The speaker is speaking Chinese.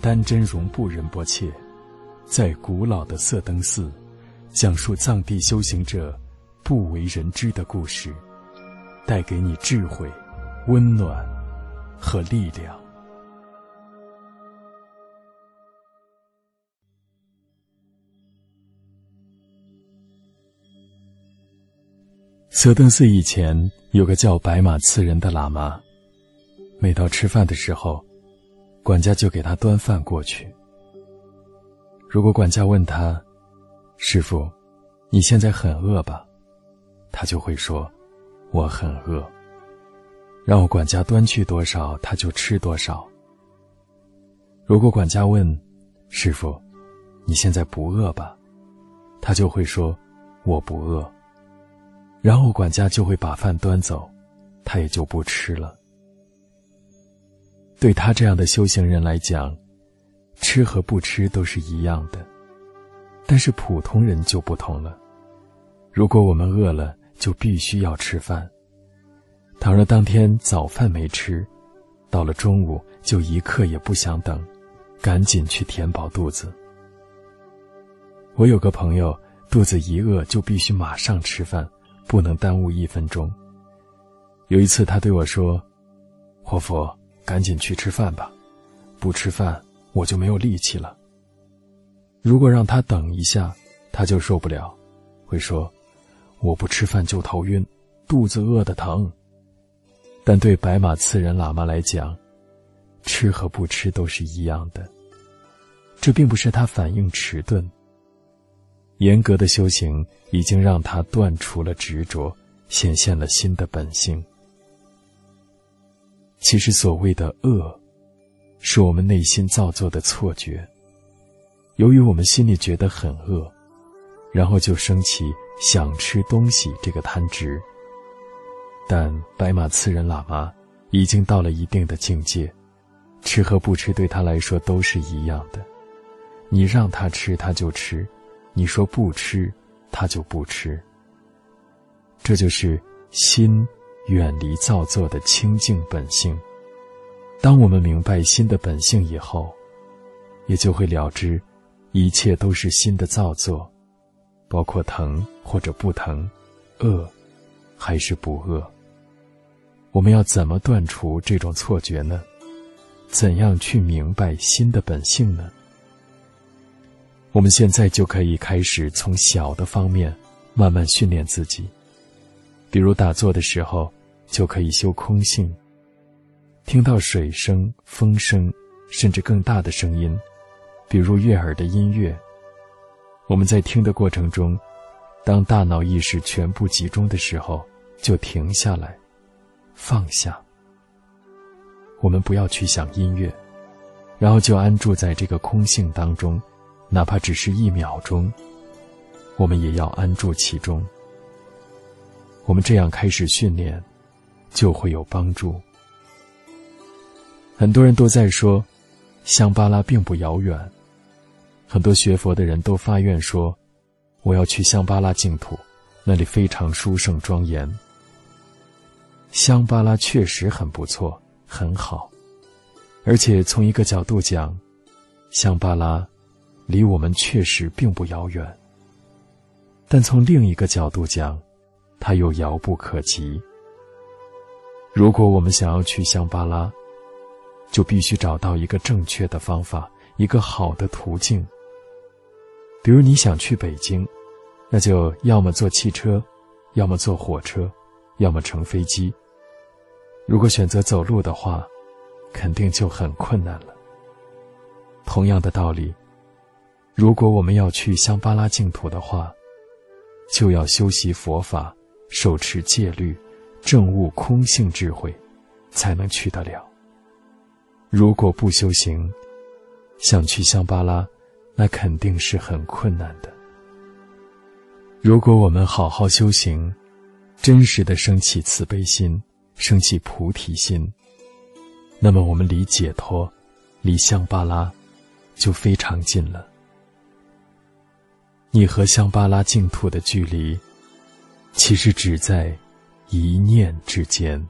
丹真容布仁波切，在古老的色登寺，讲述藏地修行者不为人知的故事，带给你智慧、温暖和力量。色登寺以前有个叫白马次仁的喇嘛，每到吃饭的时候。管家就给他端饭过去。如果管家问他：“师傅，你现在很饿吧？”他就会说：“我很饿。”让我管家端去多少，他就吃多少。如果管家问：“师傅，你现在不饿吧？”他就会说：“我不饿。”然后管家就会把饭端走，他也就不吃了。对他这样的修行人来讲，吃和不吃都是一样的。但是普通人就不同了。如果我们饿了，就必须要吃饭。倘若当天早饭没吃，到了中午就一刻也不想等，赶紧去填饱肚子。我有个朋友，肚子一饿就必须马上吃饭，不能耽误一分钟。有一次他对我说：“活佛。”赶紧去吃饭吧，不吃饭我就没有力气了。如果让他等一下，他就受不了，会说：“我不吃饭就头晕，肚子饿得疼。”但对白马次仁喇嘛来讲，吃和不吃都是一样的。这并不是他反应迟钝。严格的修行已经让他断除了执着，显现了新的本性。其实，所谓的饿，是我们内心造作的错觉。由于我们心里觉得很饿，然后就升起想吃东西这个贪执。但白马次仁喇嘛已经到了一定的境界，吃和不吃对他来说都是一样的。你让他吃，他就吃；你说不吃，他就不吃。这就是心。远离造作的清净本性。当我们明白心的本性以后，也就会了知，一切都是心的造作，包括疼或者不疼，饿还是不饿。我们要怎么断除这种错觉呢？怎样去明白心的本性呢？我们现在就可以开始从小的方面慢慢训练自己，比如打坐的时候。就可以修空性。听到水声、风声，甚至更大的声音，比如悦耳的音乐，我们在听的过程中，当大脑意识全部集中的时候，就停下来，放下。我们不要去想音乐，然后就安住在这个空性当中，哪怕只是一秒钟，我们也要安住其中。我们这样开始训练。就会有帮助。很多人都在说，香巴拉并不遥远。很多学佛的人都发愿说，我要去香巴拉净土，那里非常殊胜庄严。香巴拉确实很不错，很好，而且从一个角度讲，香巴拉离我们确实并不遥远。但从另一个角度讲，它又遥不可及。如果我们想要去香巴拉，就必须找到一个正确的方法，一个好的途径。比如你想去北京，那就要么坐汽车，要么坐火车，要么乘飞机。如果选择走路的话，肯定就很困难了。同样的道理，如果我们要去香巴拉净土的话，就要修习佛法，手持戒律。证悟空性智慧，才能去得了。如果不修行，想去香巴拉，那肯定是很困难的。如果我们好好修行，真实的升起慈悲心，升起菩提心，那么我们离解脱，离香巴拉，就非常近了。你和香巴拉净土的距离，其实只在。一念之间。